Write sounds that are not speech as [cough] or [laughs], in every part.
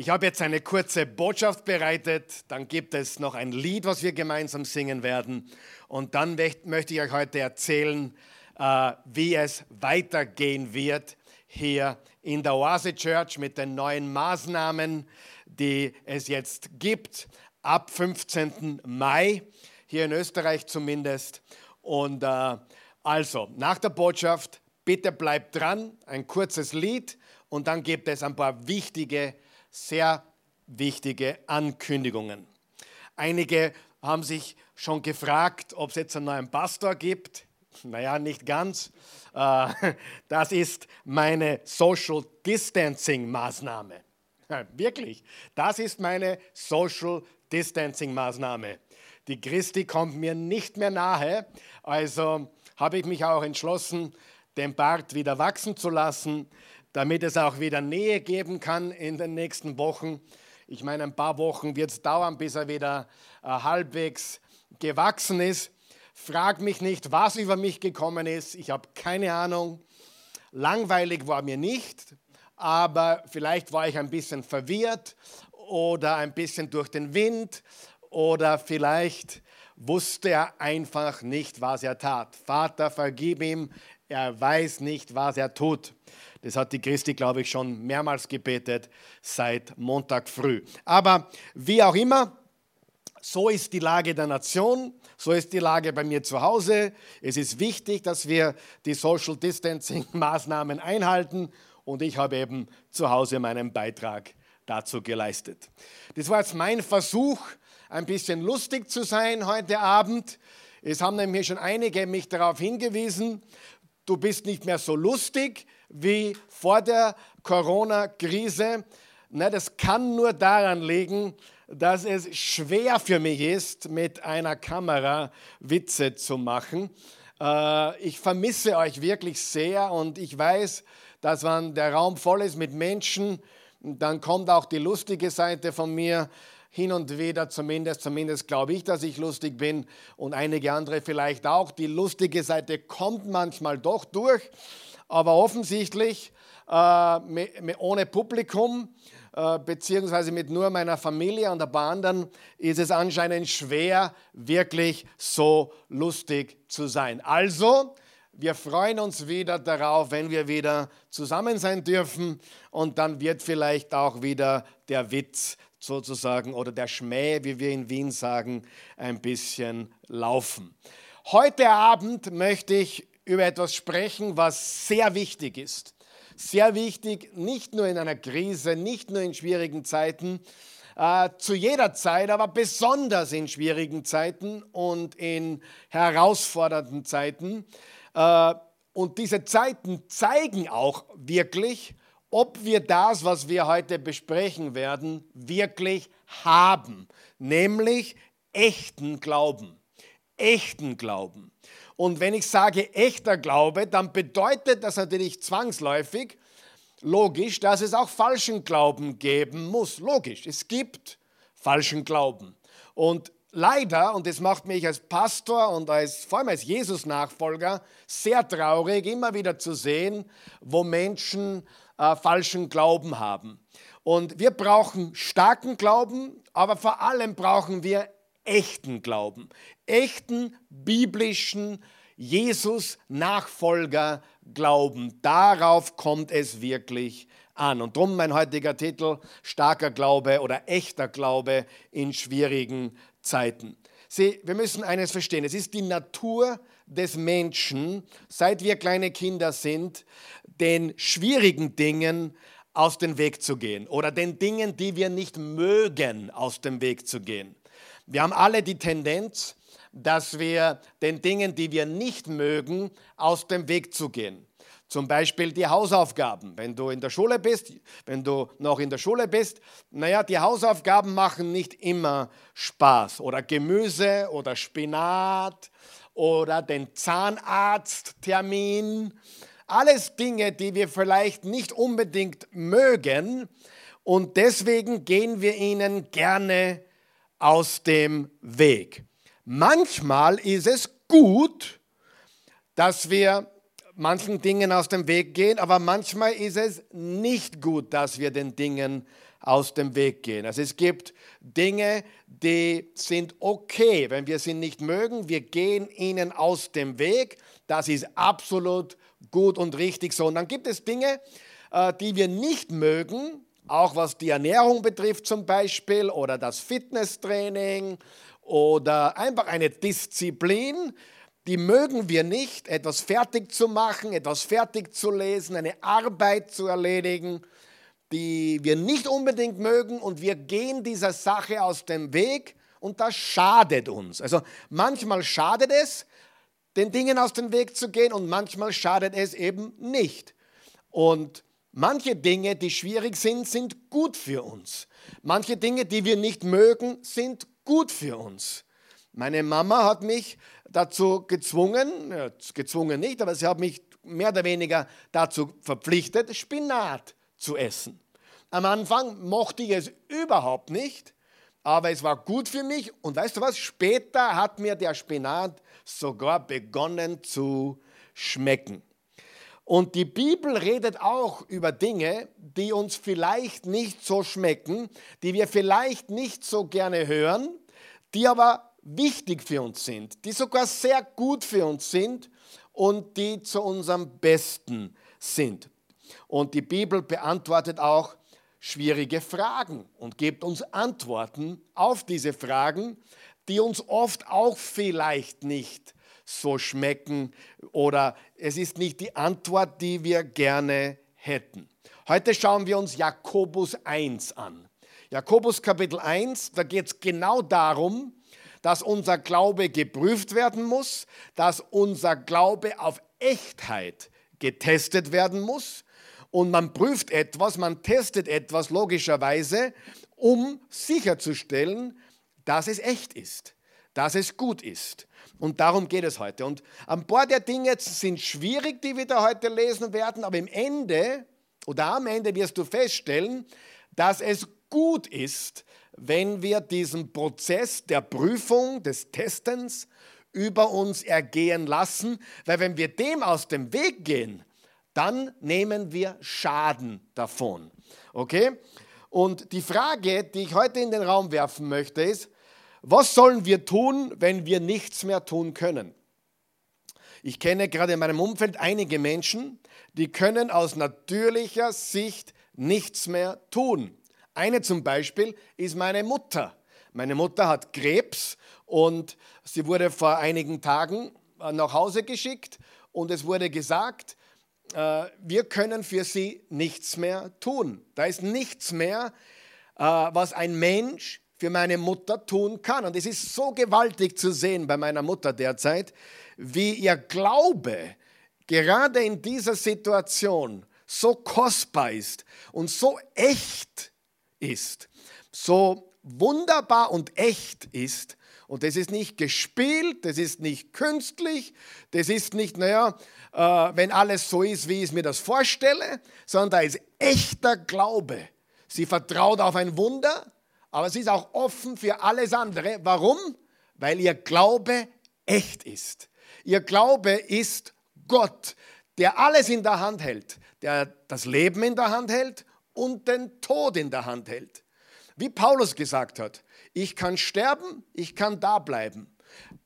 Ich habe jetzt eine kurze Botschaft bereitet, dann gibt es noch ein Lied, was wir gemeinsam singen werden und dann möchte ich euch heute erzählen, äh, wie es weitergehen wird hier in der Oase Church mit den neuen Maßnahmen, die es jetzt gibt, ab 15. Mai, hier in Österreich zumindest. Und äh, also, nach der Botschaft, bitte bleibt dran, ein kurzes Lied und dann gibt es ein paar wichtige sehr wichtige Ankündigungen. Einige haben sich schon gefragt, ob es jetzt einen neuen Pastor gibt. Naja, nicht ganz. Äh, [laughs] das ist meine Social Distancing Maßnahme. Wirklich, das ist meine Social Distancing Maßnahme. Die Christi kommt mir nicht mehr nahe, also habe ich mich auch entschlossen, den Bart wieder wachsen zu lassen damit es auch wieder Nähe geben kann in den nächsten Wochen. Ich meine, ein paar Wochen wird es dauern, bis er wieder äh, halbwegs gewachsen ist. Frag mich nicht, was über mich gekommen ist. Ich habe keine Ahnung. Langweilig war mir nicht, aber vielleicht war ich ein bisschen verwirrt oder ein bisschen durch den Wind oder vielleicht wusste er einfach nicht, was er tat. Vater, vergib ihm, er weiß nicht, was er tut. Das hat die Christi, glaube ich, schon mehrmals gebetet seit Montag früh. Aber wie auch immer, so ist die Lage der Nation, so ist die Lage bei mir zu Hause. Es ist wichtig, dass wir die Social Distancing Maßnahmen einhalten und ich habe eben zu Hause meinen Beitrag dazu geleistet. Das war jetzt mein Versuch, ein bisschen lustig zu sein heute Abend. Es haben nämlich schon einige mich darauf hingewiesen, du bist nicht mehr so lustig, wie vor der Corona-Krise. Das kann nur daran liegen, dass es schwer für mich ist, mit einer Kamera Witze zu machen. Äh, ich vermisse euch wirklich sehr und ich weiß, dass wenn der Raum voll ist mit Menschen, dann kommt auch die lustige Seite von mir hin und wieder, zumindest, zumindest glaube ich, dass ich lustig bin und einige andere vielleicht auch. Die lustige Seite kommt manchmal doch durch aber offensichtlich äh, ohne Publikum äh, beziehungsweise mit nur meiner Familie und ein paar anderen ist es anscheinend schwer, wirklich so lustig zu sein. Also, wir freuen uns wieder darauf, wenn wir wieder zusammen sein dürfen und dann wird vielleicht auch wieder der Witz sozusagen oder der Schmäh, wie wir in Wien sagen, ein bisschen laufen. Heute Abend möchte ich über etwas sprechen, was sehr wichtig ist. Sehr wichtig, nicht nur in einer Krise, nicht nur in schwierigen Zeiten, äh, zu jeder Zeit, aber besonders in schwierigen Zeiten und in herausfordernden Zeiten. Äh, und diese Zeiten zeigen auch wirklich, ob wir das, was wir heute besprechen werden, wirklich haben, nämlich echten Glauben. Echten Glauben. Und wenn ich sage echter Glaube, dann bedeutet das natürlich zwangsläufig, logisch, dass es auch falschen Glauben geben muss. Logisch, es gibt falschen Glauben. Und leider, und das macht mich als Pastor und als, vor allem als Jesus-Nachfolger sehr traurig, immer wieder zu sehen, wo Menschen äh, falschen Glauben haben. Und wir brauchen starken Glauben, aber vor allem brauchen wir echten Glauben, echten biblischen Jesus-Nachfolger glauben. Darauf kommt es wirklich an. Und darum mein heutiger Titel, starker Glaube oder echter Glaube in schwierigen Zeiten. Sie, wir müssen eines verstehen, es ist die Natur des Menschen, seit wir kleine Kinder sind, den schwierigen Dingen aus dem Weg zu gehen oder den Dingen, die wir nicht mögen, aus dem Weg zu gehen. Wir haben alle die Tendenz, dass wir den Dingen, die wir nicht mögen, aus dem Weg zu gehen. Zum Beispiel die Hausaufgaben. Wenn du in der Schule bist, wenn du noch in der Schule bist, naja, die Hausaufgaben machen nicht immer Spaß. Oder Gemüse oder Spinat oder den Zahnarzttermin. Alles Dinge, die wir vielleicht nicht unbedingt mögen und deswegen gehen wir ihnen gerne aus dem Weg. Manchmal ist es gut, dass wir manchen Dingen aus dem Weg gehen, aber manchmal ist es nicht gut, dass wir den Dingen aus dem Weg gehen. Also es gibt Dinge, die sind okay, wenn wir sie nicht mögen. Wir gehen ihnen aus dem Weg. Das ist absolut gut und richtig so. Und dann gibt es Dinge, äh, die wir nicht mögen, auch was die Ernährung betrifft zum Beispiel oder das Fitnesstraining oder einfach eine Disziplin, die mögen wir nicht, etwas fertig zu machen, etwas fertig zu lesen, eine Arbeit zu erledigen, die wir nicht unbedingt mögen und wir gehen dieser Sache aus dem Weg und das schadet uns. Also manchmal schadet es, den Dingen aus dem Weg zu gehen und manchmal schadet es eben nicht. Und manche Dinge, die schwierig sind, sind gut für uns. Manche Dinge, die wir nicht mögen, sind gut für uns. Meine Mama hat mich dazu gezwungen, gezwungen nicht, aber sie hat mich mehr oder weniger dazu verpflichtet, Spinat zu essen. Am Anfang mochte ich es überhaupt nicht, aber es war gut für mich. Und weißt du was? Später hat mir der Spinat sogar begonnen zu schmecken. Und die Bibel redet auch über Dinge, die uns vielleicht nicht so schmecken, die wir vielleicht nicht so gerne hören, die aber wichtig für uns sind, die sogar sehr gut für uns sind und die zu unserem Besten sind. Und die Bibel beantwortet auch schwierige Fragen und gibt uns Antworten auf diese Fragen, die uns oft auch vielleicht nicht so schmecken oder es ist nicht die Antwort, die wir gerne hätten. Heute schauen wir uns Jakobus 1 an. Jakobus Kapitel 1, da geht es genau darum, dass unser Glaube geprüft werden muss, dass unser Glaube auf Echtheit getestet werden muss. Und man prüft etwas, man testet etwas logischerweise, um sicherzustellen, dass es echt ist, dass es gut ist. Und darum geht es heute. Und ein paar der Dinge sind schwierig, die wir da heute lesen werden, aber im Ende oder am Ende wirst du feststellen, dass es gut ist, wenn wir diesen Prozess der Prüfung, des Testens über uns ergehen lassen, weil wenn wir dem aus dem Weg gehen, dann nehmen wir Schaden davon. Okay? Und die Frage, die ich heute in den Raum werfen möchte, ist, was sollen wir tun, wenn wir nichts mehr tun können? Ich kenne gerade in meinem Umfeld einige Menschen, die können aus natürlicher Sicht nichts mehr tun. Eine zum Beispiel ist meine Mutter. Meine Mutter hat Krebs und sie wurde vor einigen Tagen äh, nach Hause geschickt und es wurde gesagt, äh, wir können für sie nichts mehr tun. Da ist nichts mehr, äh, was ein Mensch für meine Mutter tun kann. Und es ist so gewaltig zu sehen bei meiner Mutter derzeit, wie ihr Glaube gerade in dieser Situation so kostbar ist und so echt ist, so wunderbar und echt ist. Und das ist nicht gespielt, das ist nicht künstlich, das ist nicht, naja, äh, wenn alles so ist, wie ich mir das vorstelle, sondern da ist echter Glaube. Sie vertraut auf ein Wunder, aber sie ist auch offen für alles andere. Warum? Weil ihr Glaube echt ist. Ihr Glaube ist Gott, der alles in der Hand hält, der das Leben in der Hand hält und den Tod in der Hand hält. Wie Paulus gesagt hat, ich kann sterben, ich kann da bleiben.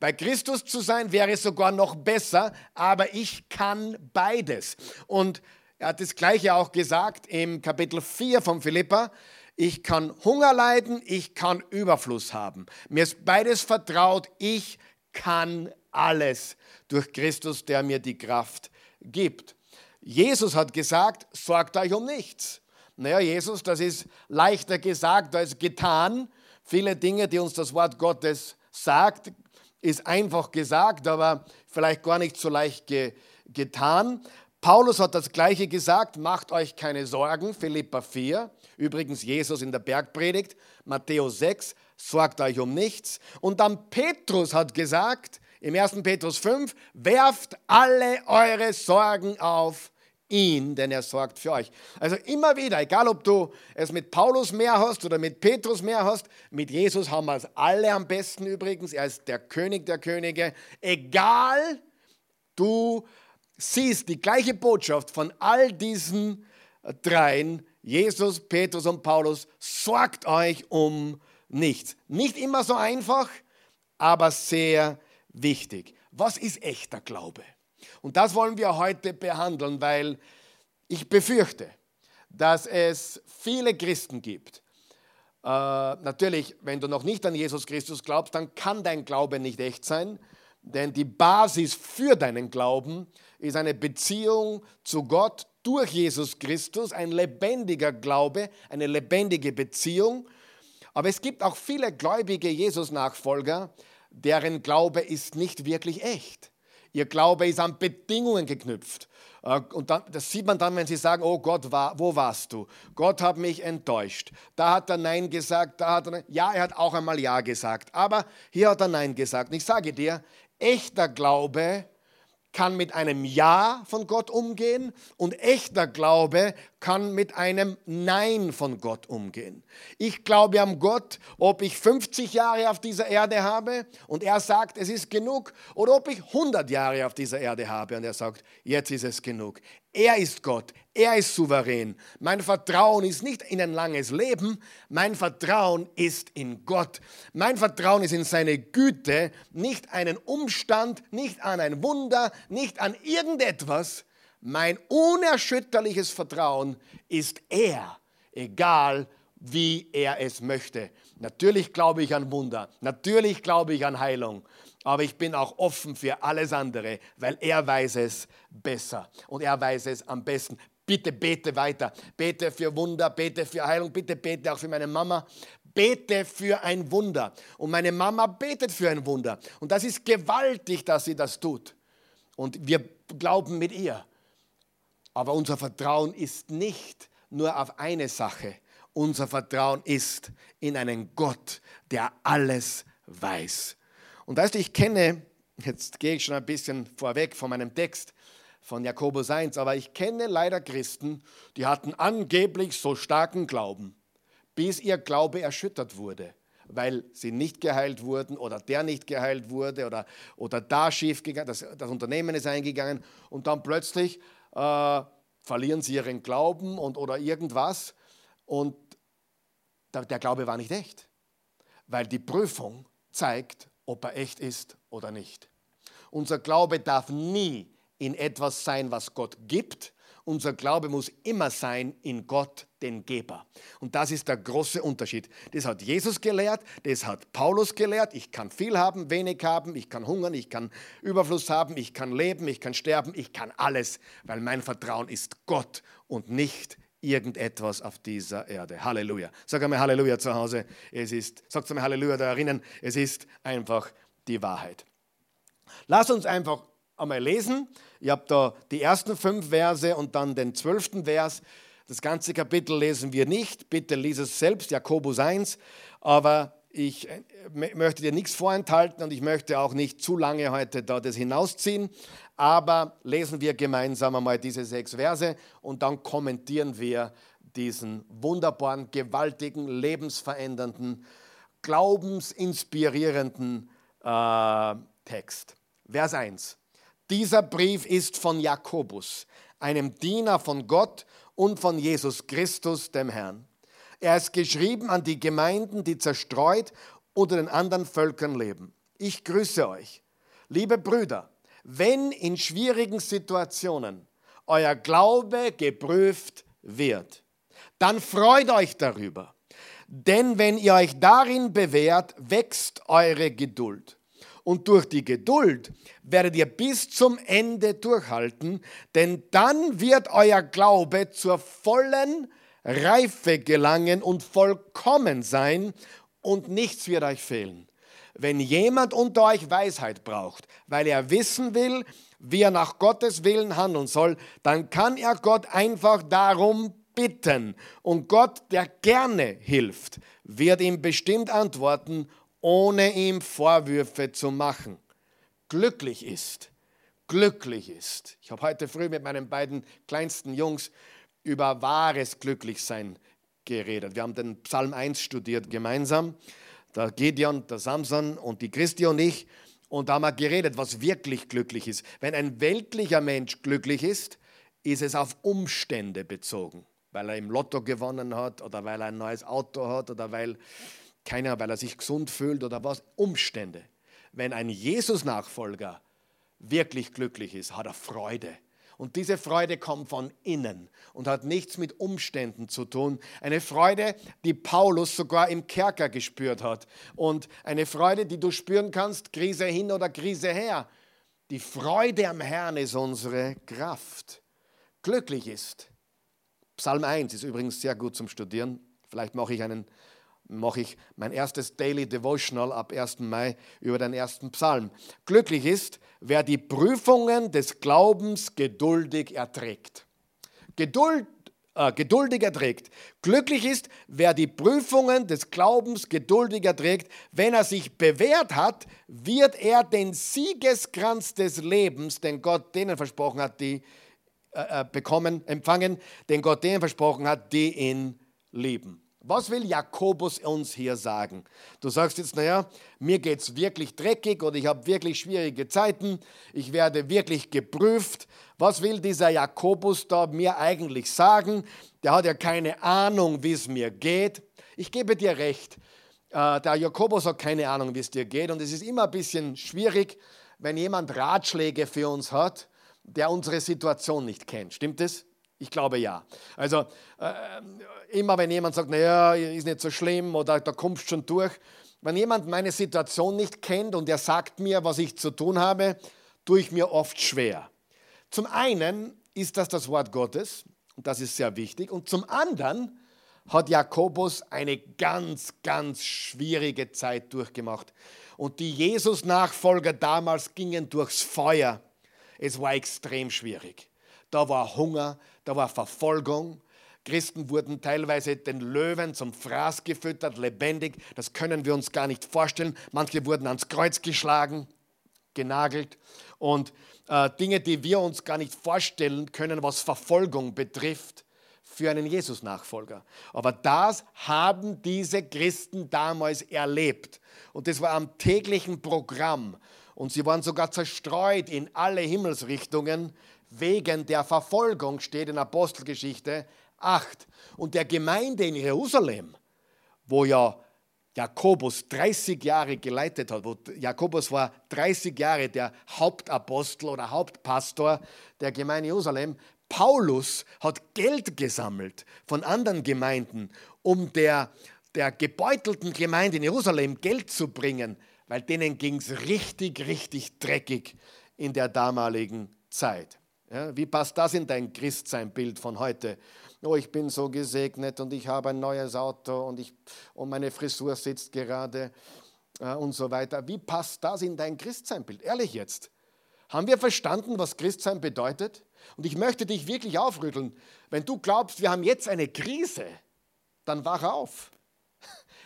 Bei Christus zu sein wäre sogar noch besser, aber ich kann beides. Und er hat das gleiche auch gesagt im Kapitel 4 von Philippa. Ich kann Hunger leiden, ich kann Überfluss haben. Mir ist beides vertraut, ich kann alles durch Christus, der mir die Kraft gibt. Jesus hat gesagt, sorgt euch um nichts. Naja, Jesus, das ist leichter gesagt als getan. Viele Dinge, die uns das Wort Gottes sagt, ist einfach gesagt, aber vielleicht gar nicht so leicht ge getan. Paulus hat das Gleiche gesagt, macht euch keine Sorgen, Philippa 4. Übrigens Jesus in der Bergpredigt, Matthäus 6, sorgt euch um nichts. Und dann Petrus hat gesagt, im 1. Petrus 5, werft alle eure Sorgen auf ihn, denn er sorgt für euch. Also immer wieder, egal ob du es mit Paulus mehr hast oder mit Petrus mehr hast, mit Jesus haben wir es alle am besten übrigens. Er ist der König der Könige. Egal, du siehst die gleiche Botschaft von all diesen dreien Jesus, Petrus und Paulus, sorgt euch um nichts. Nicht immer so einfach, aber sehr wichtig. Was ist echter Glaube? Und das wollen wir heute behandeln, weil ich befürchte, dass es viele Christen gibt. Äh, natürlich, wenn du noch nicht an Jesus Christus glaubst, dann kann dein Glaube nicht echt sein, denn die Basis für deinen Glauben ist eine Beziehung zu Gott durch Jesus Christus, ein lebendiger Glaube, eine lebendige Beziehung. Aber es gibt auch viele gläubige Jesus-Nachfolger, deren Glaube ist nicht wirklich echt. Ihr Glaube ist an Bedingungen geknüpft. Äh, und dann, das sieht man dann, wenn sie sagen, oh Gott, wo warst du? Gott hat mich enttäuscht. Da hat er Nein gesagt, da hat er, ja, er hat auch einmal Ja gesagt. Aber hier hat er Nein gesagt. Und ich sage dir, echter Glaube kann mit einem Ja von Gott umgehen und echter Glaube kann mit einem Nein von Gott umgehen. Ich glaube an Gott, ob ich 50 Jahre auf dieser Erde habe und er sagt, es ist genug, oder ob ich 100 Jahre auf dieser Erde habe und er sagt, jetzt ist es genug. Er ist Gott, er ist souverän. Mein Vertrauen ist nicht in ein langes Leben, mein Vertrauen ist in Gott. Mein Vertrauen ist in seine Güte, nicht einen Umstand, nicht an ein Wunder, nicht an irgendetwas. Mein unerschütterliches Vertrauen ist er, egal wie er es möchte. Natürlich glaube ich an Wunder, natürlich glaube ich an Heilung, aber ich bin auch offen für alles andere, weil er weiß es besser und er weiß es am besten. Bitte bete weiter. Bete für Wunder, bete für Heilung, bitte bete auch für meine Mama. Bete für ein Wunder. Und meine Mama betet für ein Wunder. Und das ist gewaltig, dass sie das tut. Und wir glauben mit ihr. Aber unser Vertrauen ist nicht nur auf eine Sache. Unser Vertrauen ist in einen Gott, der alles weiß. Und weißt du, ich kenne, jetzt gehe ich schon ein bisschen vorweg von meinem Text von Jakobus 1, aber ich kenne leider Christen, die hatten angeblich so starken Glauben, bis ihr Glaube erschüttert wurde, weil sie nicht geheilt wurden oder der nicht geheilt wurde oder, oder da schief gegangen, das, das Unternehmen ist eingegangen und dann plötzlich äh, verlieren sie ihren Glauben und, oder irgendwas und der, Glaube war nicht echt, weil die Prüfung zeigt, ob er echt ist oder nicht. Unser Glaube darf nie in etwas sein, was Gott gibt. Unser Glaube muss immer sein in Gott, den Geber. Und das ist der große Unterschied. Das hat Jesus gelehrt, das hat Paulus gelehrt. Ich kann viel haben, wenig haben, ich kann hungern, ich kann Überfluss haben, ich kann leben, ich kann sterben, ich kann alles, weil mein Vertrauen ist Gott und nicht irgendetwas auf dieser Erde. Halleluja. Sag einmal Halleluja zu Hause. Es ist, sagt einmal Halleluja da erinnern, es ist einfach die Wahrheit. Lass uns einfach einmal lesen. Ich habe da die ersten fünf Verse und dann den zwölften Vers. Das ganze Kapitel lesen wir nicht. Bitte lies es selbst, Jakobus 1. Aber ich äh, möchte dir nichts vorenthalten und ich möchte auch nicht zu lange heute da das hinausziehen. Aber lesen wir gemeinsam einmal diese sechs Verse und dann kommentieren wir diesen wunderbaren, gewaltigen, lebensverändernden, glaubensinspirierenden äh, Text. Vers 1. Dieser Brief ist von Jakobus, einem Diener von Gott und von Jesus Christus, dem Herrn. Er ist geschrieben an die Gemeinden, die zerstreut unter den anderen Völkern leben. Ich grüße euch. Liebe Brüder, wenn in schwierigen Situationen euer Glaube geprüft wird, dann freut euch darüber. Denn wenn ihr euch darin bewährt, wächst eure Geduld. Und durch die Geduld werdet ihr bis zum Ende durchhalten, denn dann wird euer Glaube zur vollen Reife gelangen und vollkommen sein und nichts wird euch fehlen. Wenn jemand unter euch Weisheit braucht, weil er wissen will, wie er nach Gottes Willen handeln soll, dann kann er Gott einfach darum bitten. Und Gott, der gerne hilft, wird ihm bestimmt antworten, ohne ihm Vorwürfe zu machen. Glücklich ist, glücklich ist. Ich habe heute früh mit meinen beiden kleinsten Jungs über wahres Glücklichsein geredet. Wir haben den Psalm 1 studiert gemeinsam der Gideon, der Samson und die Christi und ich. Und da haben wir geredet, was wirklich glücklich ist. Wenn ein weltlicher Mensch glücklich ist, ist es auf Umstände bezogen. weil er im Lotto gewonnen hat oder weil er ein neues Auto hat oder weil, keiner, weil er sich gesund fühlt oder was, Umstände. Wenn ein Jesus-Nachfolger wirklich glücklich ist, hat er Freude. Und diese Freude kommt von innen und hat nichts mit Umständen zu tun. Eine Freude, die Paulus sogar im Kerker gespürt hat. Und eine Freude, die du spüren kannst, Krise hin oder Krise her. Die Freude am Herrn ist unsere Kraft. Glücklich ist. Psalm 1 ist übrigens sehr gut zum Studieren. Vielleicht mache ich einen mache ich mein erstes Daily Devotional ab 1. Mai über den ersten Psalm. Glücklich ist, wer die Prüfungen des Glaubens geduldig erträgt. Geduld, äh, geduldig erträgt. Glücklich ist, wer die Prüfungen des Glaubens geduldig erträgt. Wenn er sich bewährt hat, wird er den Siegeskranz des Lebens, den Gott denen versprochen hat, die äh, äh bekommen, empfangen, den Gott denen versprochen hat, die ihn lieben. Was will Jakobus uns hier sagen? Du sagst jetzt, naja, mir geht es wirklich dreckig oder ich habe wirklich schwierige Zeiten, ich werde wirklich geprüft. Was will dieser Jakobus da mir eigentlich sagen? Der hat ja keine Ahnung, wie es mir geht. Ich gebe dir recht, äh, der Jakobus hat keine Ahnung, wie es dir geht und es ist immer ein bisschen schwierig, wenn jemand Ratschläge für uns hat, der unsere Situation nicht kennt. Stimmt es? Ich glaube ja. Also äh, immer wenn jemand sagt, naja, ist nicht so schlimm oder da kommst schon durch. Wenn jemand meine Situation nicht kennt und er sagt mir, was ich zu tun habe, tue ich mir oft schwer. Zum einen ist das das Wort Gottes und das ist sehr wichtig. Und zum anderen hat Jakobus eine ganz, ganz schwierige Zeit durchgemacht. Und die Jesus-Nachfolger damals gingen durchs Feuer. Es war extrem schwierig. Da war Hunger, da war Verfolgung. Christen wurden teilweise den Löwen zum Fraß gefüttert, lebendig. Das können wir uns gar nicht vorstellen. Manche wurden ans Kreuz geschlagen, genagelt. Und äh, Dinge, die wir uns gar nicht vorstellen können, was Verfolgung betrifft für einen Jesus-Nachfolger. Aber das haben diese Christen damals erlebt. Und das war am täglichen Programm. Und sie waren sogar zerstreut in alle Himmelsrichtungen wegen der Verfolgung, steht in Apostelgeschichte 8. Und der Gemeinde in Jerusalem, wo ja Jakobus 30 Jahre geleitet hat, wo Jakobus war 30 Jahre der Hauptapostel oder Hauptpastor der Gemeinde Jerusalem. Paulus hat Geld gesammelt von anderen Gemeinden, um der, der gebeutelten Gemeinde in Jerusalem Geld zu bringen, weil denen ging es richtig, richtig dreckig in der damaligen Zeit. Ja, wie passt das in dein Christsein-Bild von heute? Oh, ich bin so gesegnet und ich habe ein neues Auto und, ich, und meine Frisur sitzt gerade äh, und so weiter. Wie passt das in dein Christsein-Bild? Ehrlich jetzt. Haben wir verstanden, was Christsein bedeutet? Und ich möchte dich wirklich aufrütteln. Wenn du glaubst, wir haben jetzt eine Krise, dann wach auf.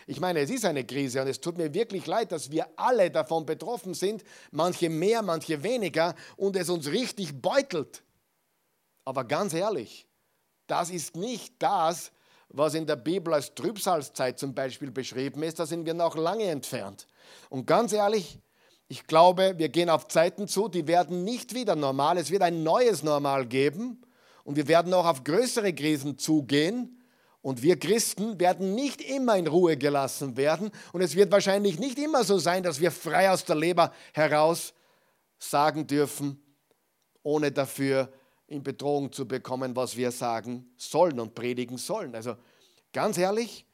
Ich meine, es ist eine Krise und es tut mir wirklich leid, dass wir alle davon betroffen sind, manche mehr, manche weniger und es uns richtig beutelt. Aber ganz ehrlich, das ist nicht das, was in der Bibel als Trübsalzeit zum Beispiel beschrieben ist. Da sind wir noch lange entfernt. Und ganz ehrlich, ich glaube, wir gehen auf Zeiten zu, die werden nicht wieder normal. Es wird ein neues Normal geben und wir werden auch auf größere Krisen zugehen. Und wir Christen werden nicht immer in Ruhe gelassen werden. Und es wird wahrscheinlich nicht immer so sein, dass wir frei aus der Leber heraus sagen dürfen, ohne dafür in Bedrohung zu bekommen, was wir sagen sollen und predigen sollen. Also ganz ehrlich,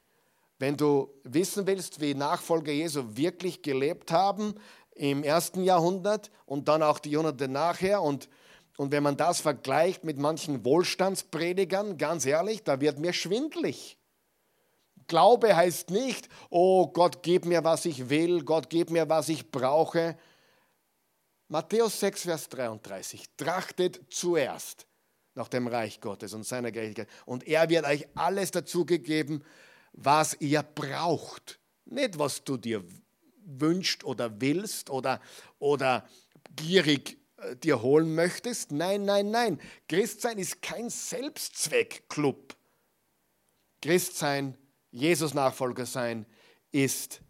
wenn du wissen willst, wie Nachfolger Jesu wirklich gelebt haben im ersten Jahrhundert und dann auch die Jahrhunderte nachher und und wenn man das vergleicht mit manchen Wohlstandspredigern, ganz ehrlich, da wird mir schwindlig. Glaube heißt nicht, oh Gott, gib mir, was ich will, Gott, gib mir, was ich brauche. Matthäus 6, Vers 33. Trachtet zuerst nach dem Reich Gottes und seiner Gerechtigkeit. Und er wird euch alles dazugegeben, was ihr braucht. Nicht, was du dir wünscht oder willst oder, oder gierig dir holen möchtest. Nein, nein, nein. Christsein ist kein Selbstzweckclub. Christsein, Jesus-Nachfolger sein, ist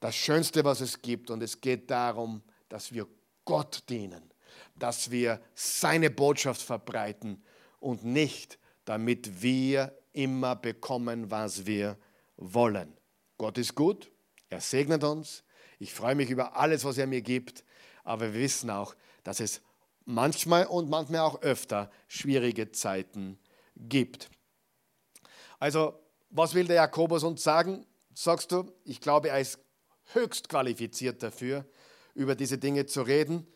das Schönste, was es gibt. Und es geht darum, dass wir Gott dienen, dass wir seine Botschaft verbreiten und nicht damit wir immer bekommen, was wir wollen. Gott ist gut, er segnet uns. Ich freue mich über alles, was er mir gibt, aber wir wissen auch, dass es manchmal und manchmal auch öfter schwierige Zeiten gibt. Also, was will der Jakobus uns sagen? Sagst du, ich glaube, er ist höchst qualifiziert dafür, über diese Dinge zu reden.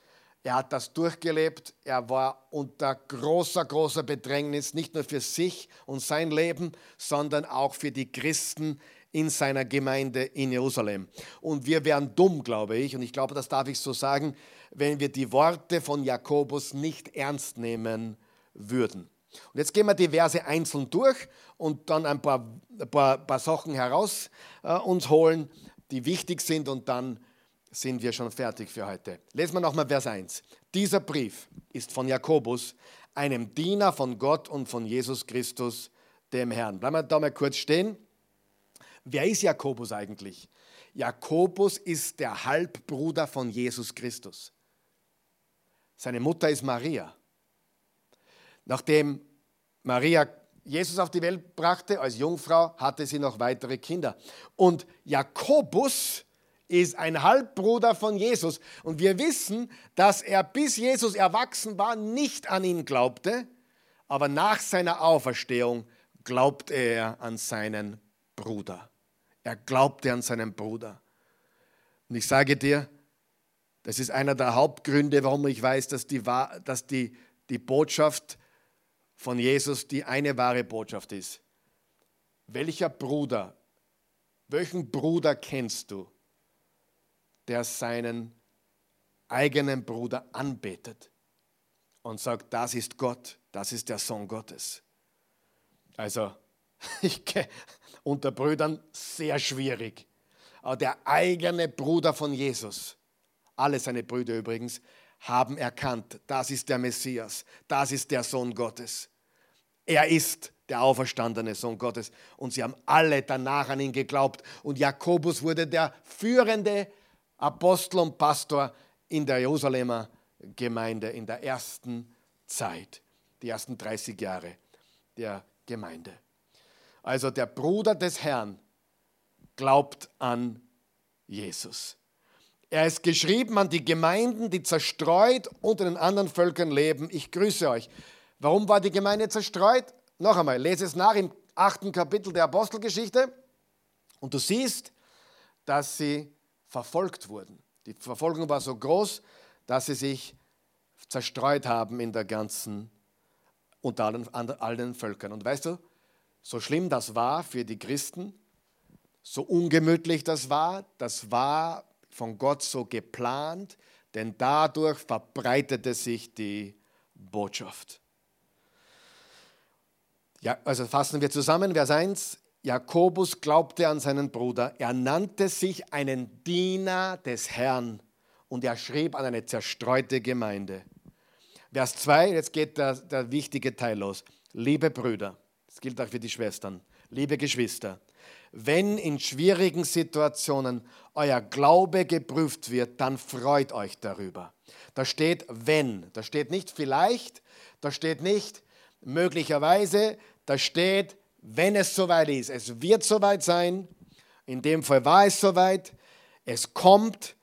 Er hat das durchgelebt. Er war unter großer, großer Bedrängnis, nicht nur für sich und sein Leben, sondern auch für die Christen in seiner Gemeinde in Jerusalem. Und wir wären dumm, glaube ich, und ich glaube, das darf ich so sagen, wenn wir die Worte von Jakobus nicht ernst nehmen würden. Und jetzt gehen wir die Verse einzeln durch und dann ein paar, ein paar, paar Sachen heraus äh, uns holen, die wichtig sind und dann sind wir schon fertig für heute. Lesen wir nochmal Vers 1. Dieser Brief ist von Jakobus, einem Diener von Gott und von Jesus Christus, dem Herrn. Bleiben wir da mal kurz stehen. Wer ist Jakobus eigentlich? Jakobus ist der Halbbruder von Jesus Christus. Seine Mutter ist Maria. Nachdem Maria Jesus auf die Welt brachte als Jungfrau, hatte sie noch weitere Kinder. Und Jakobus ist ein Halbbruder von Jesus. Und wir wissen, dass er bis Jesus erwachsen war, nicht an ihn glaubte, aber nach seiner Auferstehung glaubte er an seinen Bruder. Er glaubte an seinen Bruder. Und ich sage dir, das ist einer der Hauptgründe, warum ich weiß, dass die, dass die, die Botschaft von Jesus die eine wahre Botschaft ist. Welcher Bruder, welchen Bruder kennst du, der seinen eigenen Bruder anbetet und sagt, das ist Gott, das ist der Sohn Gottes. Also, [laughs] ich unter Brüdern sehr schwierig. Aber der eigene Bruder von Jesus, alle seine Brüder übrigens, haben erkannt, das ist der Messias, das ist der Sohn Gottes. Er ist der auferstandene Sohn Gottes. Und sie haben alle danach an ihn geglaubt. Und Jakobus wurde der führende Apostel und Pastor in der Jerusalemer Gemeinde in der ersten Zeit, die ersten 30 Jahre der Gemeinde. Also der Bruder des Herrn glaubt an Jesus. Er ist geschrieben an die Gemeinden, die zerstreut unter den anderen Völkern leben. Ich grüße euch. Warum war die Gemeinde zerstreut? Noch einmal, lese es nach im achten Kapitel der Apostelgeschichte und du siehst, dass sie verfolgt wurden. Die Verfolgung war so groß, dass sie sich zerstreut haben in der ganzen, unter allen, allen Völkern. Und weißt du, so schlimm das war für die Christen, so ungemütlich das war, das war von Gott so geplant, denn dadurch verbreitete sich die Botschaft. Ja, also fassen wir zusammen, Vers 1. Jakobus glaubte an seinen Bruder. Er nannte sich einen Diener des Herrn und er schrieb an eine zerstreute Gemeinde. Vers 2, jetzt geht der, der wichtige Teil los. Liebe Brüder, das gilt auch für die Schwestern, liebe Geschwister, wenn in schwierigen Situationen euer Glaube geprüft wird, dann freut euch darüber. Da steht wenn, da steht nicht vielleicht, da steht nicht möglicherweise, da steht, wenn es soweit ist. Es wird soweit sein. In dem Fall war es soweit. Es kommt,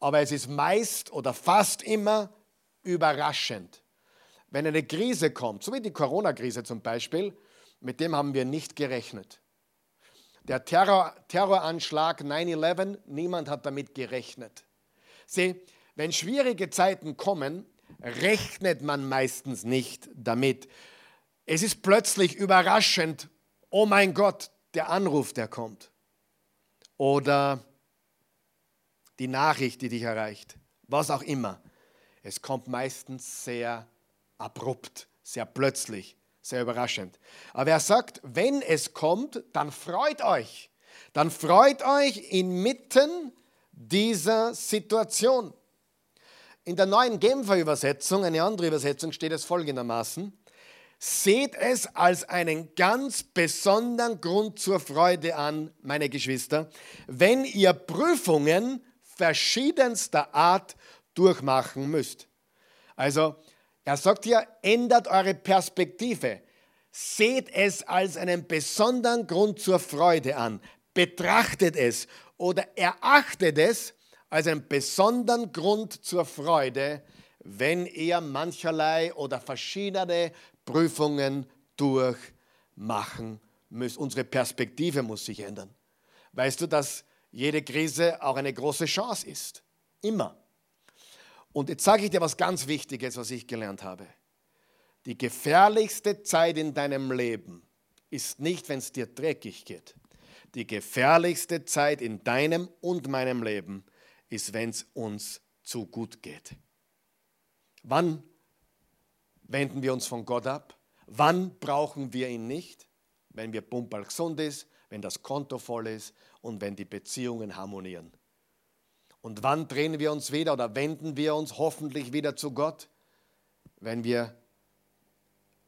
aber es ist meist oder fast immer überraschend. Wenn eine Krise kommt, so wie die Corona-Krise zum Beispiel, mit dem haben wir nicht gerechnet. Der Terror, Terroranschlag 9-11, niemand hat damit gerechnet. Sieh, wenn schwierige Zeiten kommen, rechnet man meistens nicht damit. Es ist plötzlich überraschend, oh mein Gott, der Anruf, der kommt. Oder die Nachricht, die dich erreicht. Was auch immer. Es kommt meistens sehr abrupt, sehr plötzlich, sehr überraschend. Aber er sagt, wenn es kommt, dann freut euch. Dann freut euch inmitten dieser Situation. In der neuen Genfer Übersetzung, eine andere Übersetzung, steht es folgendermaßen. Seht es als einen ganz besonderen Grund zur Freude an, meine Geschwister, wenn ihr Prüfungen verschiedenster Art durchmachen müsst. Also, er sagt hier, ändert eure Perspektive. seht es als einen besonderen Grund zur Freude an, betrachtet es oder erachtet es als einen besonderen Grund zur Freude, wenn ihr mancherlei oder verschiedene Prüfungen durchmachen müsst. Unsere Perspektive muss sich ändern. Weißt du, dass jede Krise auch eine große Chance ist? Immer. Und jetzt sage ich dir was ganz Wichtiges, was ich gelernt habe. Die gefährlichste Zeit in deinem Leben ist nicht, wenn es dir dreckig geht. Die gefährlichste Zeit in deinem und meinem Leben ist, wenn es uns zu gut geht. Wann wenden wir uns von Gott ab? Wann brauchen wir ihn nicht? Wenn wir pumperl gesund ist, wenn das Konto voll ist und wenn die Beziehungen harmonieren. Und wann drehen wir uns wieder oder wenden wir uns hoffentlich wieder zu Gott? Wenn wir,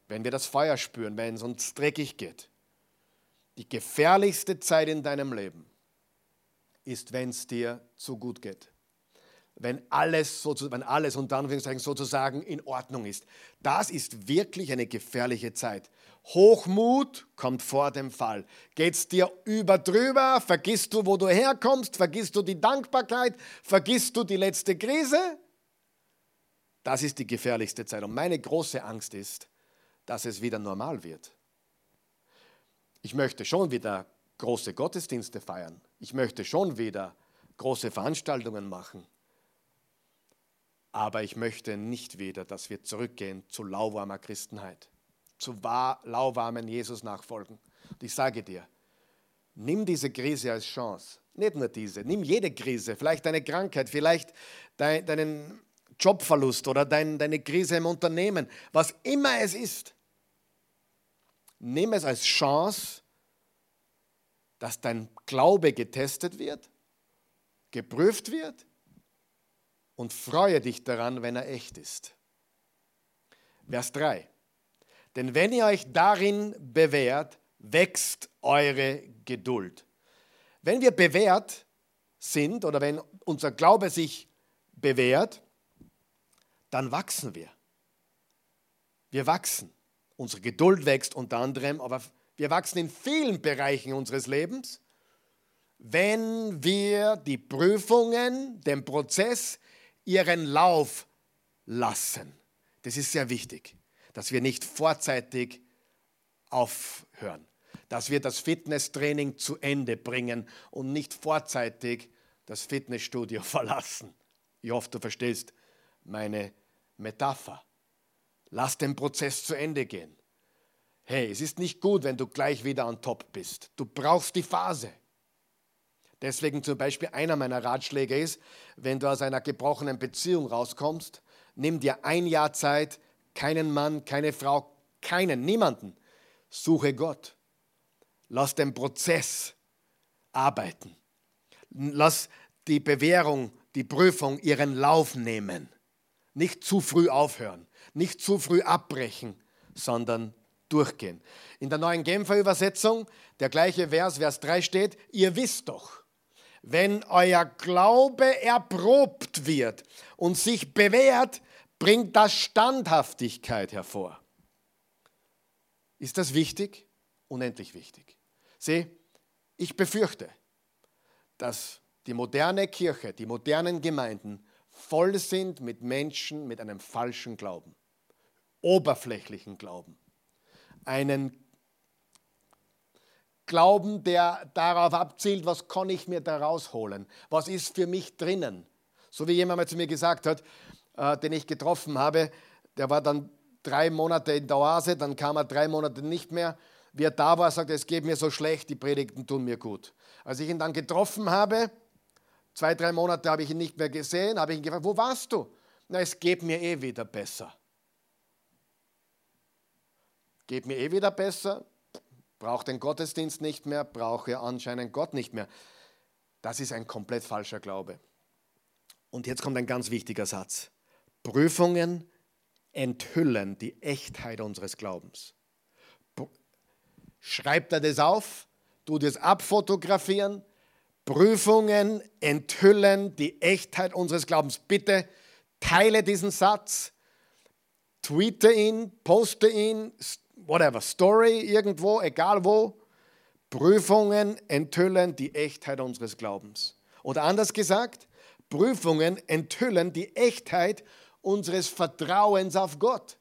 wenn wir das Feuer spüren, wenn es uns dreckig geht. Die gefährlichste Zeit in deinem Leben ist, wenn es dir zu gut geht wenn alles, wenn alles unter Anführungszeichen sozusagen in Ordnung ist. Das ist wirklich eine gefährliche Zeit. Hochmut kommt vor dem Fall. Geht es dir über drüber? Vergisst du, wo du herkommst? Vergisst du die Dankbarkeit? Vergisst du die letzte Krise? Das ist die gefährlichste Zeit. Und meine große Angst ist, dass es wieder normal wird. Ich möchte schon wieder große Gottesdienste feiern. Ich möchte schon wieder große Veranstaltungen machen. Aber ich möchte nicht wieder, dass wir zurückgehen zu lauwarmer Christenheit, zu lauwarmen Jesus nachfolgen. Und ich sage dir, nimm diese Krise als Chance. Nicht nur diese, nimm jede Krise, vielleicht deine Krankheit, vielleicht dein, deinen Jobverlust oder dein, deine Krise im Unternehmen, was immer es ist. Nimm es als Chance, dass dein Glaube getestet wird, geprüft wird und freue dich daran, wenn er echt ist. Vers 3. Denn wenn ihr euch darin bewährt, wächst eure Geduld. Wenn wir bewährt sind oder wenn unser Glaube sich bewährt, dann wachsen wir. Wir wachsen. Unsere Geduld wächst unter anderem, aber wir wachsen in vielen Bereichen unseres Lebens, wenn wir die Prüfungen, den Prozess ihren Lauf lassen. Das ist sehr wichtig, dass wir nicht vorzeitig aufhören, dass wir das Fitnesstraining zu Ende bringen und nicht vorzeitig das Fitnessstudio [laughs] verlassen. Ich hoffe, du verstehst meine Metapher. Lass den Prozess zu Ende gehen. Hey, es ist nicht gut, wenn du gleich wieder an Top bist. Du brauchst die Phase. Deswegen zum Beispiel einer meiner Ratschläge ist, wenn du aus einer gebrochenen Beziehung rauskommst, nimm dir ein Jahr Zeit, keinen Mann, keine Frau, keinen, niemanden. Suche Gott. Lass den Prozess arbeiten. Lass die Bewährung, die Prüfung ihren Lauf nehmen. Nicht zu früh aufhören, nicht zu früh abbrechen, sondern durchgehen. In der neuen Genfer Übersetzung, der gleiche Vers, Vers 3 steht, ihr wisst doch, wenn euer Glaube erprobt wird und sich bewährt, bringt das Standhaftigkeit hervor. Ist das wichtig? Unendlich wichtig. Sieh, ich befürchte, dass die moderne Kirche, die modernen Gemeinden voll sind mit Menschen mit einem falschen Glauben, oberflächlichen Glauben, einen Glauben, der darauf abzielt, was kann ich mir da rausholen? Was ist für mich drinnen? So wie jemand mal zu mir gesagt hat, äh, den ich getroffen habe, der war dann drei Monate in der Oase, dann kam er drei Monate nicht mehr. Wie er da war, sagte er, es geht mir so schlecht, die Predigten tun mir gut. Als ich ihn dann getroffen habe, zwei, drei Monate habe ich ihn nicht mehr gesehen, habe ich ihn gefragt, wo warst du? Na, es geht mir eh wieder besser. Geht mir eh wieder besser? braucht den Gottesdienst nicht mehr, brauche anscheinend Gott nicht mehr. Das ist ein komplett falscher Glaube. Und jetzt kommt ein ganz wichtiger Satz. Prüfungen enthüllen die Echtheit unseres Glaubens. Schreibt er das auf, tu das abfotografieren. Prüfungen enthüllen die Echtheit unseres Glaubens. Bitte teile diesen Satz, tweete ihn, poste ihn, whatever, Story irgendwo, egal wo. Prüfungen enthüllen die Echtheit unseres Glaubens. Oder anders gesagt, Prüfungen enthüllen die Echtheit unseres Vertrauens auf Gott.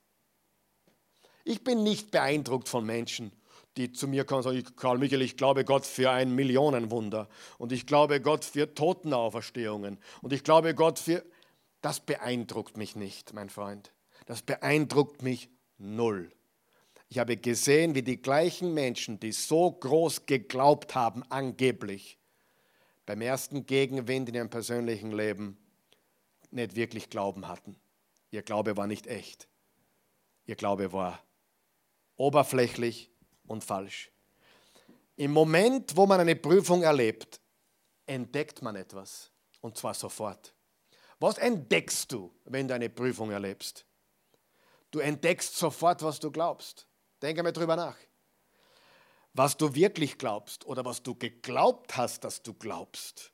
Ich bin nicht beeindruckt von Menschen, die zu mir kommen und sagen, Karl Michael, ich glaube Gott für ein Millionenwunder und ich glaube Gott für Totenauferstehungen und ich glaube Gott für... Das beeindruckt mich nicht, mein Freund. Das beeindruckt mich null. Ich habe gesehen, wie die gleichen Menschen, die so groß geglaubt haben, angeblich, beim ersten Gegenwind in ihrem persönlichen Leben nicht wirklich Glauben hatten. Ihr Glaube war nicht echt. Ihr Glaube war oberflächlich und falsch. Im Moment, wo man eine Prüfung erlebt, entdeckt man etwas. Und zwar sofort. Was entdeckst du, wenn du eine Prüfung erlebst? Du entdeckst sofort, was du glaubst. Denke mal drüber nach. Was du wirklich glaubst oder was du geglaubt hast, dass du glaubst.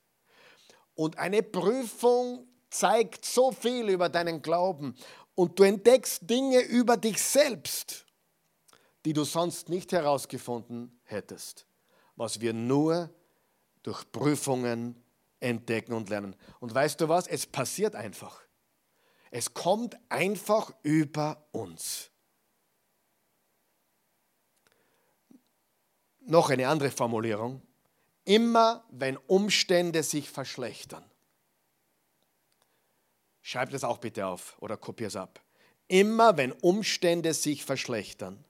Und eine Prüfung zeigt so viel über deinen Glauben und du entdeckst Dinge über dich selbst, die du sonst nicht herausgefunden hättest, was wir nur durch Prüfungen entdecken und lernen. Und weißt du was? Es passiert einfach. Es kommt einfach über uns. Noch eine andere Formulierung. Immer wenn Umstände sich verschlechtern. Schreib das auch bitte auf oder kopier es ab. Immer wenn Umstände sich verschlechtern,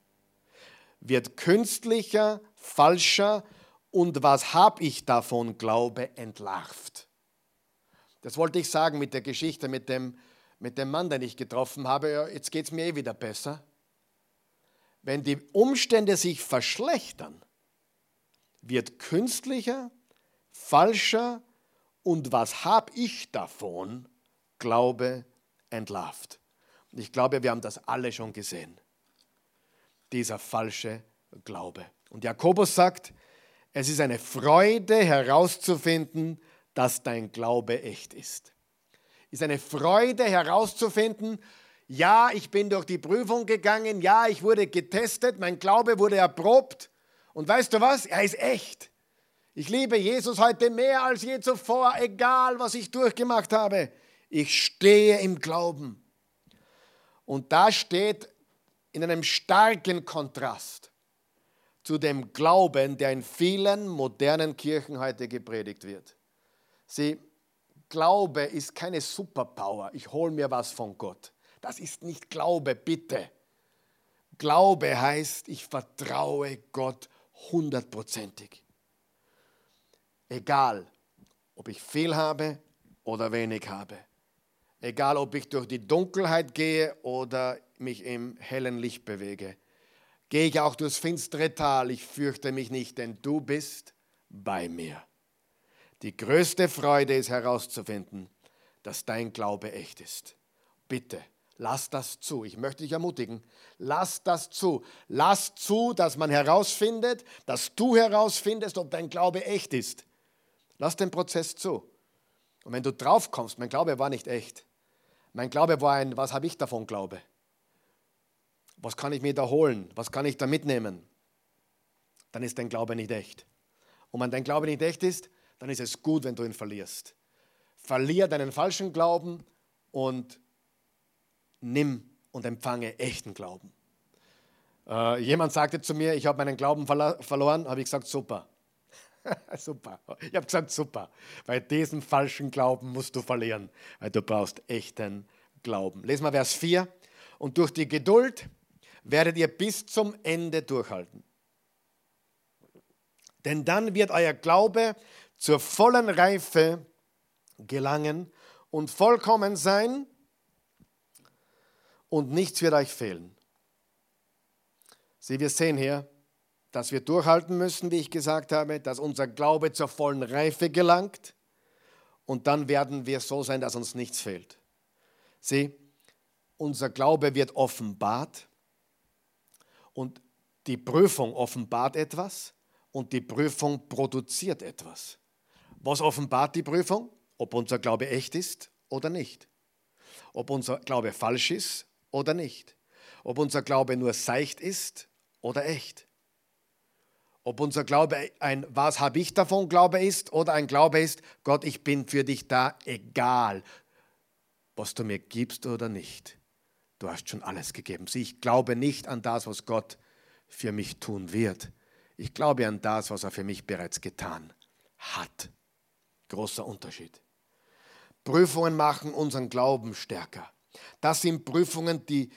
wird künstlicher, falscher und was habe ich davon Glaube entlarvt. Das wollte ich sagen mit der Geschichte mit dem, mit dem Mann, den ich getroffen habe. Jetzt geht es mir eh wieder besser. Wenn die Umstände sich verschlechtern, wird künstlicher, falscher und was habe ich davon? Glaube entlarvt. Und ich glaube, wir haben das alle schon gesehen. Dieser falsche Glaube. Und Jakobus sagt, es ist eine Freude herauszufinden, dass dein Glaube echt ist. Es ist eine Freude herauszufinden, ja, ich bin durch die Prüfung gegangen, ja, ich wurde getestet, mein Glaube wurde erprobt und weißt du was? Er ist echt. Ich liebe Jesus heute mehr als je zuvor, egal was ich durchgemacht habe. Ich stehe im Glauben. Und da steht in einem starken Kontrast zu dem Glauben, der in vielen modernen Kirchen heute gepredigt wird. Sie, Glaube ist keine Superpower. Ich hole mir was von Gott. Das ist nicht Glaube, bitte. Glaube heißt, ich vertraue Gott hundertprozentig. Egal, ob ich viel habe oder wenig habe. Egal, ob ich durch die Dunkelheit gehe oder mich im hellen Licht bewege. Gehe ich auch durchs finstere Tal, ich fürchte mich nicht, denn du bist bei mir. Die größte Freude ist herauszufinden, dass dein Glaube echt ist. Bitte Lass das zu. Ich möchte dich ermutigen. Lass das zu. Lass zu, dass man herausfindet, dass du herausfindest, ob dein Glaube echt ist. Lass den Prozess zu. Und wenn du drauf kommst, mein Glaube war nicht echt. Mein Glaube war ein, was habe ich davon Glaube? Was kann ich mir da holen? Was kann ich da mitnehmen? Dann ist dein Glaube nicht echt. Und wenn dein Glaube nicht echt ist, dann ist es gut, wenn du ihn verlierst. Verlier deinen falschen Glauben und nimm und empfange echten Glauben. Äh, jemand sagte zu mir, ich habe meinen Glauben verloren, habe ich gesagt, super. [laughs] super. Ich habe gesagt, super. Weil diesen falschen Glauben musst du verlieren, weil du brauchst echten Glauben. Lesen wir Vers 4. Und durch die Geduld werdet ihr bis zum Ende durchhalten. Denn dann wird euer Glaube zur vollen Reife gelangen und vollkommen sein und nichts wird euch fehlen. Sie, wir sehen hier, dass wir durchhalten müssen, wie ich gesagt habe, dass unser Glaube zur vollen Reife gelangt und dann werden wir so sein, dass uns nichts fehlt. Sieh, unser Glaube wird offenbart und die Prüfung offenbart etwas und die Prüfung produziert etwas. Was offenbart die Prüfung? Ob unser Glaube echt ist oder nicht. Ob unser Glaube falsch ist oder nicht. Ob unser Glaube nur seicht ist oder echt. Ob unser Glaube ein Was habe ich davon Glaube ist oder ein Glaube ist, Gott, ich bin für dich da, egal, was du mir gibst oder nicht. Du hast schon alles gegeben. Ich glaube nicht an das, was Gott für mich tun wird. Ich glaube an das, was er für mich bereits getan hat. Großer Unterschied. Prüfungen machen unseren Glauben stärker. Das sind Prüfungen, die,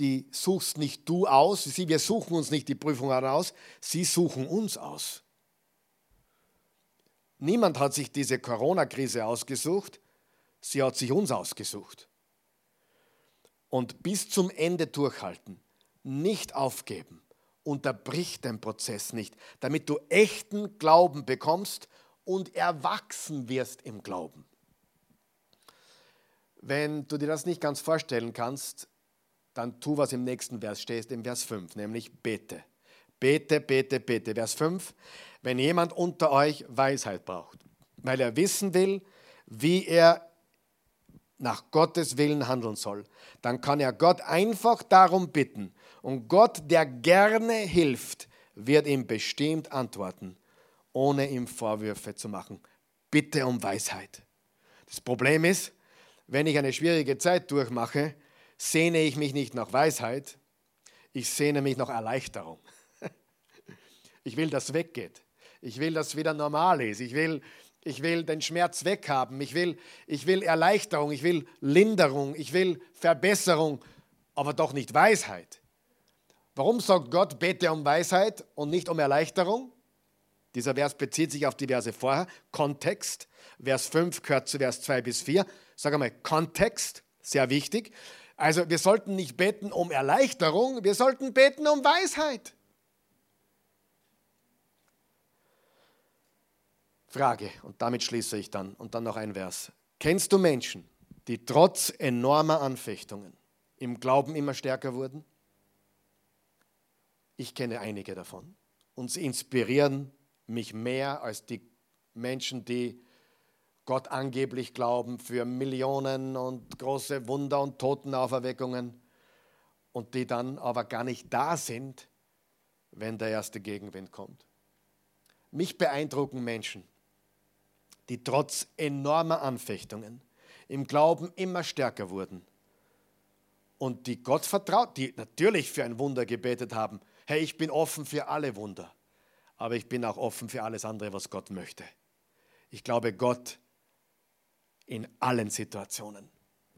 die suchst nicht du aus. Sie, wir suchen uns nicht die Prüfungen aus, sie suchen uns aus. Niemand hat sich diese Corona-Krise ausgesucht, sie hat sich uns ausgesucht. Und bis zum Ende durchhalten, nicht aufgeben, unterbrich den Prozess nicht, damit du echten Glauben bekommst und erwachsen wirst im Glauben. Wenn du dir das nicht ganz vorstellen kannst, dann tu, was im nächsten Vers steht, im Vers 5, nämlich bete. Bete, bete, bete. Vers 5, wenn jemand unter euch Weisheit braucht, weil er wissen will, wie er nach Gottes Willen handeln soll, dann kann er Gott einfach darum bitten. Und Gott, der gerne hilft, wird ihm bestimmt antworten, ohne ihm Vorwürfe zu machen. Bitte um Weisheit. Das Problem ist, wenn ich eine schwierige Zeit durchmache, sehne ich mich nicht nach Weisheit, ich sehne mich nach Erleichterung. [laughs] Ich will, dass weggeht. Ich will, dass wieder normal ist. Ich will, ich will den Schmerz weghaben. Ich will, ich will Erleichterung. Ich will Linderung. Ich will Verbesserung, aber doch nicht Weisheit. Warum sagt Gott, bete um Weisheit und nicht um Erleichterung? Dieser Vers bezieht sich auf die Verse vorher. Kontext. Vers 5 gehört zu Vers 2 bis 4. Sag einmal, Kontext, sehr wichtig. Also wir sollten nicht beten um Erleichterung, wir sollten beten um Weisheit. Frage, und damit schließe ich dann, und dann noch ein Vers. Kennst du Menschen, die trotz enormer Anfechtungen im Glauben immer stärker wurden? Ich kenne einige davon. Und sie inspirieren mich mehr als die Menschen, die Gott angeblich glauben für Millionen und große Wunder und Totenauferweckungen und die dann aber gar nicht da sind, wenn der erste Gegenwind kommt. Mich beeindrucken Menschen, die trotz enormer Anfechtungen im Glauben immer stärker wurden und die Gott vertraut, die natürlich für ein Wunder gebetet haben. Hey, ich bin offen für alle Wunder, aber ich bin auch offen für alles andere, was Gott möchte. Ich glaube, Gott in allen Situationen.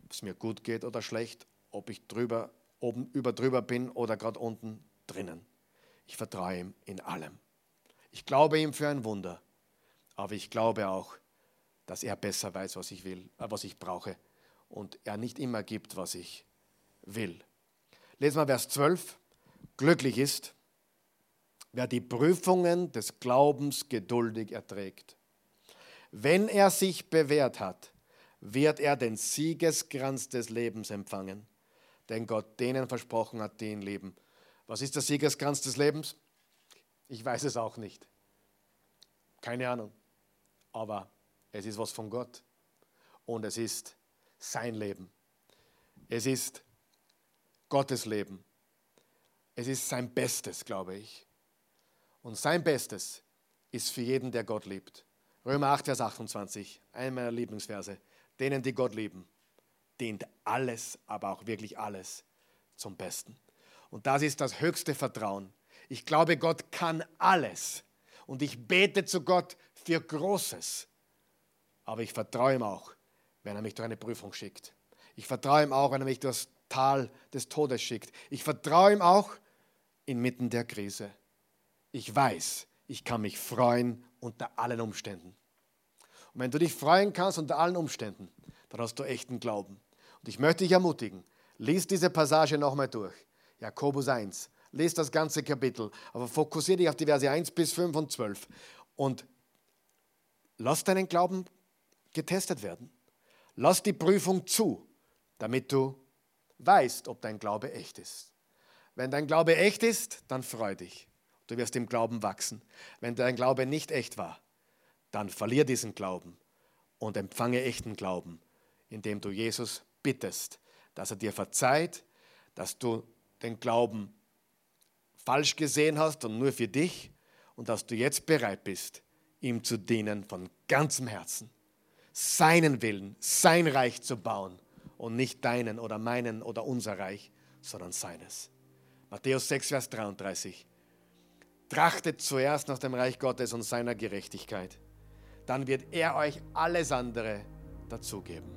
Ob es mir gut geht oder schlecht, ob ich drüber, oben über drüber bin oder gerade unten drinnen. Ich vertraue ihm in allem. Ich glaube ihm für ein Wunder, aber ich glaube auch, dass er besser weiß, was ich will, äh, was ich brauche und er nicht immer gibt, was ich will. Lesen wir Vers 12. Glücklich ist, wer die Prüfungen des Glaubens geduldig erträgt. Wenn er sich bewährt hat, wird er den Siegeskranz des Lebens empfangen, den Gott denen versprochen hat, die ihn lieben. Was ist der Siegeskranz des Lebens? Ich weiß es auch nicht. Keine Ahnung. Aber es ist was von Gott. Und es ist sein Leben. Es ist Gottes Leben. Es ist sein Bestes, glaube ich. Und sein Bestes ist für jeden, der Gott liebt. Römer 8, Vers 28, einer meiner Lieblingsverse denen, die Gott lieben, dient alles, aber auch wirklich alles zum Besten. Und das ist das höchste Vertrauen. Ich glaube, Gott kann alles. Und ich bete zu Gott für Großes. Aber ich vertraue ihm auch, wenn er mich durch eine Prüfung schickt. Ich vertraue ihm auch, wenn er mich durch das Tal des Todes schickt. Ich vertraue ihm auch inmitten der Krise. Ich weiß, ich kann mich freuen unter allen Umständen. Und wenn du dich freuen kannst unter allen Umständen, dann hast du echten Glauben. Und ich möchte dich ermutigen, lies diese Passage nochmal durch. Jakobus 1. Lies das ganze Kapitel, aber fokussiere dich auf die Verse 1 bis 5 und 12 und lass deinen Glauben getestet werden. Lass die Prüfung zu, damit du weißt, ob dein Glaube echt ist. Wenn dein Glaube echt ist, dann freu dich. Du wirst im Glauben wachsen. Wenn dein Glaube nicht echt war, dann verlier diesen Glauben und empfange echten Glauben, indem du Jesus bittest, dass er dir verzeiht, dass du den Glauben falsch gesehen hast und nur für dich und dass du jetzt bereit bist, ihm zu dienen von ganzem Herzen, seinen Willen, sein Reich zu bauen und nicht deinen oder meinen oder unser Reich, sondern seines. Matthäus 6, Vers 33. Trachtet zuerst nach dem Reich Gottes und seiner Gerechtigkeit. Dann wird er euch alles andere dazugeben.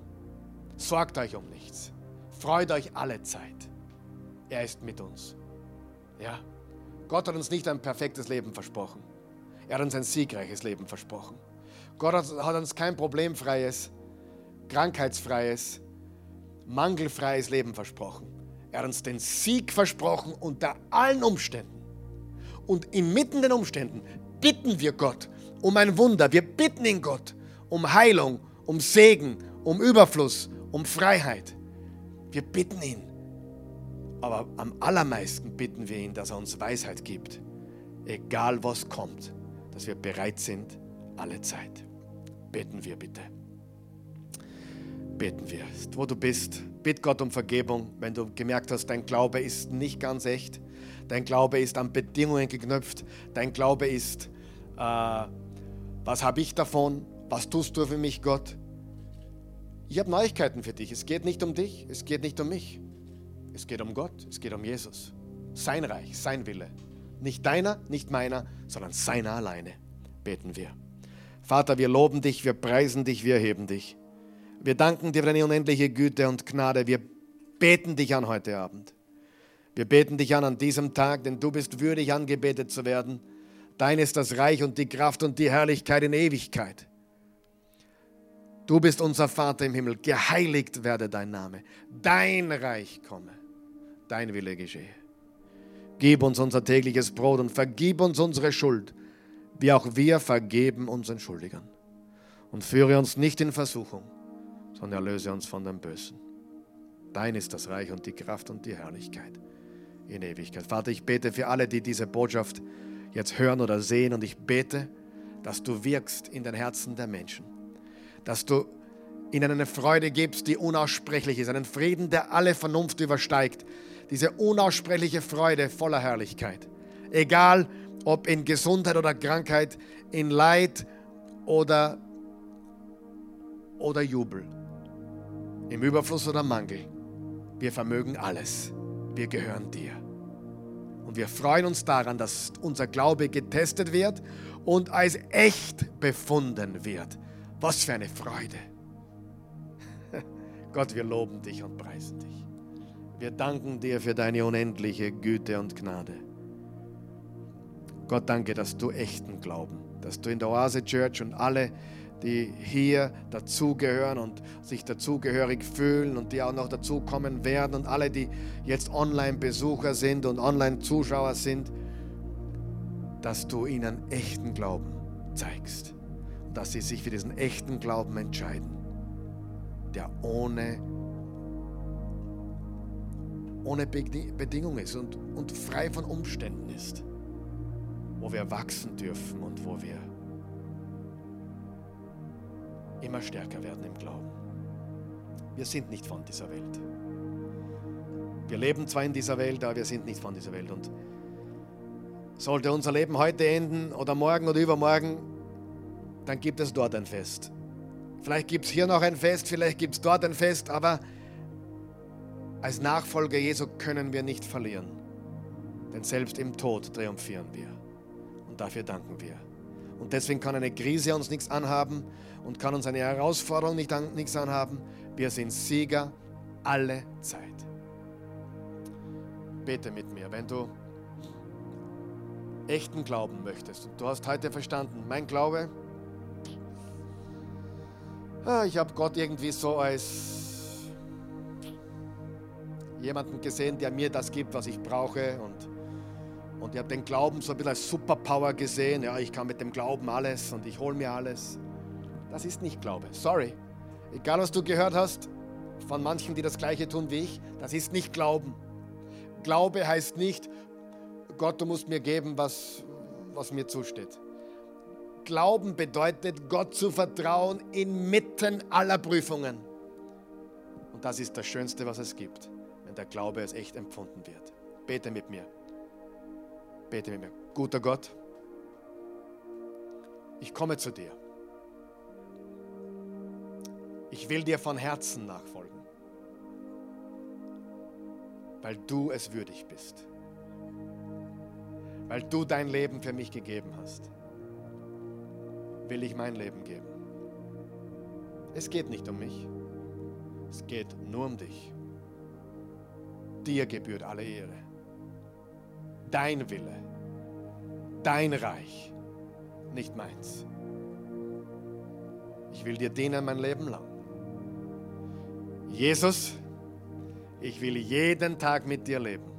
Sorgt euch um nichts. Freut euch alle Zeit. Er ist mit uns. Ja, Gott hat uns nicht ein perfektes Leben versprochen. Er hat uns ein siegreiches Leben versprochen. Gott hat uns kein problemfreies, krankheitsfreies, mangelfreies Leben versprochen. Er hat uns den Sieg versprochen unter allen Umständen. Und inmitten den Umständen bitten wir Gott um ein Wunder. Wir bitten ihn Gott um Heilung, um Segen, um Überfluss, um Freiheit. Wir bitten ihn. Aber am allermeisten bitten wir ihn, dass er uns Weisheit gibt, egal was kommt, dass wir bereit sind, alle Zeit. Beten wir bitte. Beten wir. Wo du bist, bitt Gott um Vergebung, wenn du gemerkt hast, dein Glaube ist nicht ganz echt. Dein Glaube ist an Bedingungen geknüpft. Dein Glaube ist, äh, was habe ich davon? Was tust du für mich, Gott? Ich habe Neuigkeiten für dich. Es geht nicht um dich, es geht nicht um mich. Es geht um Gott, es geht um Jesus. Sein Reich, sein Wille. Nicht deiner, nicht meiner, sondern seiner alleine. Beten wir. Vater, wir loben dich, wir preisen dich, wir heben dich. Wir danken dir für deine unendliche Güte und Gnade. Wir beten dich an heute Abend. Wir beten dich an an diesem Tag, denn du bist würdig angebetet zu werden. Dein ist das Reich und die Kraft und die Herrlichkeit in Ewigkeit. Du bist unser Vater im Himmel. Geheiligt werde dein Name. Dein Reich komme. Dein Wille geschehe. Gib uns unser tägliches Brot und vergib uns unsere Schuld, wie auch wir vergeben unseren Schuldigern. Und führe uns nicht in Versuchung, sondern erlöse uns von dem Bösen. Dein ist das Reich und die Kraft und die Herrlichkeit in Ewigkeit. Vater, ich bete für alle, die diese Botschaft jetzt hören oder sehen und ich bete, dass du wirkst in den Herzen der Menschen, dass du ihnen eine Freude gibst, die unaussprechlich ist, einen Frieden, der alle Vernunft übersteigt, diese unaussprechliche Freude voller Herrlichkeit. Egal ob in Gesundheit oder Krankheit, in Leid oder, oder Jubel im Überfluss oder Mangel. Wir vermögen alles. Wir gehören dir. Wir freuen uns daran, dass unser Glaube getestet wird und als echt befunden wird. Was für eine Freude. [laughs] Gott, wir loben dich und preisen dich. Wir danken dir für deine unendliche Güte und Gnade. Gott, danke, dass du echten Glauben, dass du in der Oase Church und alle, die hier dazugehören und sich dazugehörig fühlen und die auch noch dazukommen werden und alle, die jetzt Online-Besucher sind und Online-Zuschauer sind, dass du ihnen echten Glauben zeigst. Und dass sie sich für diesen echten Glauben entscheiden, der ohne, ohne Bedingung ist und, und frei von Umständen ist, wo wir wachsen dürfen und wo wir immer stärker werden im Glauben. Wir sind nicht von dieser Welt. Wir leben zwar in dieser Welt, aber wir sind nicht von dieser Welt. Und sollte unser Leben heute enden oder morgen oder übermorgen, dann gibt es dort ein Fest. Vielleicht gibt es hier noch ein Fest, vielleicht gibt es dort ein Fest, aber als Nachfolger Jesu können wir nicht verlieren. Denn selbst im Tod triumphieren wir. Und dafür danken wir. Und deswegen kann eine Krise uns nichts anhaben und kann uns eine Herausforderung nicht an, nichts anhaben. Wir sind Sieger alle Zeit. Bete mit mir, wenn du echten Glauben möchtest. Und du hast heute verstanden, mein Glaube, ah, ich habe Gott irgendwie so als jemanden gesehen, der mir das gibt, was ich brauche. Und, und ich habe den Glauben so ein bisschen als Superpower gesehen. Ja, ich kann mit dem Glauben alles und ich hole mir alles. Das ist nicht Glaube. Sorry. Egal, was du gehört hast von manchen, die das Gleiche tun wie ich, das ist nicht Glauben. Glaube heißt nicht, Gott, du musst mir geben, was, was mir zusteht. Glauben bedeutet, Gott zu vertrauen inmitten aller Prüfungen. Und das ist das Schönste, was es gibt, wenn der Glaube als echt empfunden wird. Bete mit mir. Bete mit mir. Guter Gott, ich komme zu dir. Ich will dir von Herzen nachfolgen, weil du es würdig bist, weil du dein Leben für mich gegeben hast. Will ich mein Leben geben. Es geht nicht um mich, es geht nur um dich. Dir gebührt alle Ehre. Dein Wille, dein Reich, nicht meins. Ich will dir dienen mein Leben lang. Jesus, ich will jeden Tag mit dir leben.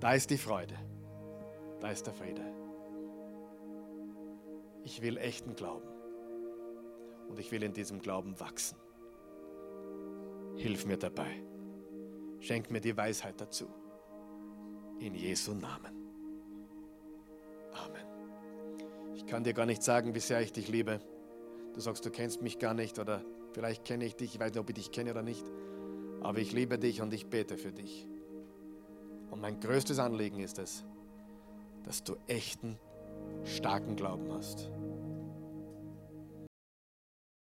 Da ist die Freude, da ist der Friede. Ich will echten Glauben und ich will in diesem Glauben wachsen. Hilf mir dabei. Schenk mir die Weisheit dazu. In Jesu Namen. Amen. Ich kann dir gar nicht sagen, wie sehr ich dich liebe. Du sagst, du kennst mich gar nicht oder vielleicht kenne ich dich, ich weiß nicht, ob ich dich kenne oder nicht. Aber ich liebe dich und ich bete für dich. Und mein größtes Anliegen ist es, dass du echten, starken Glauben hast.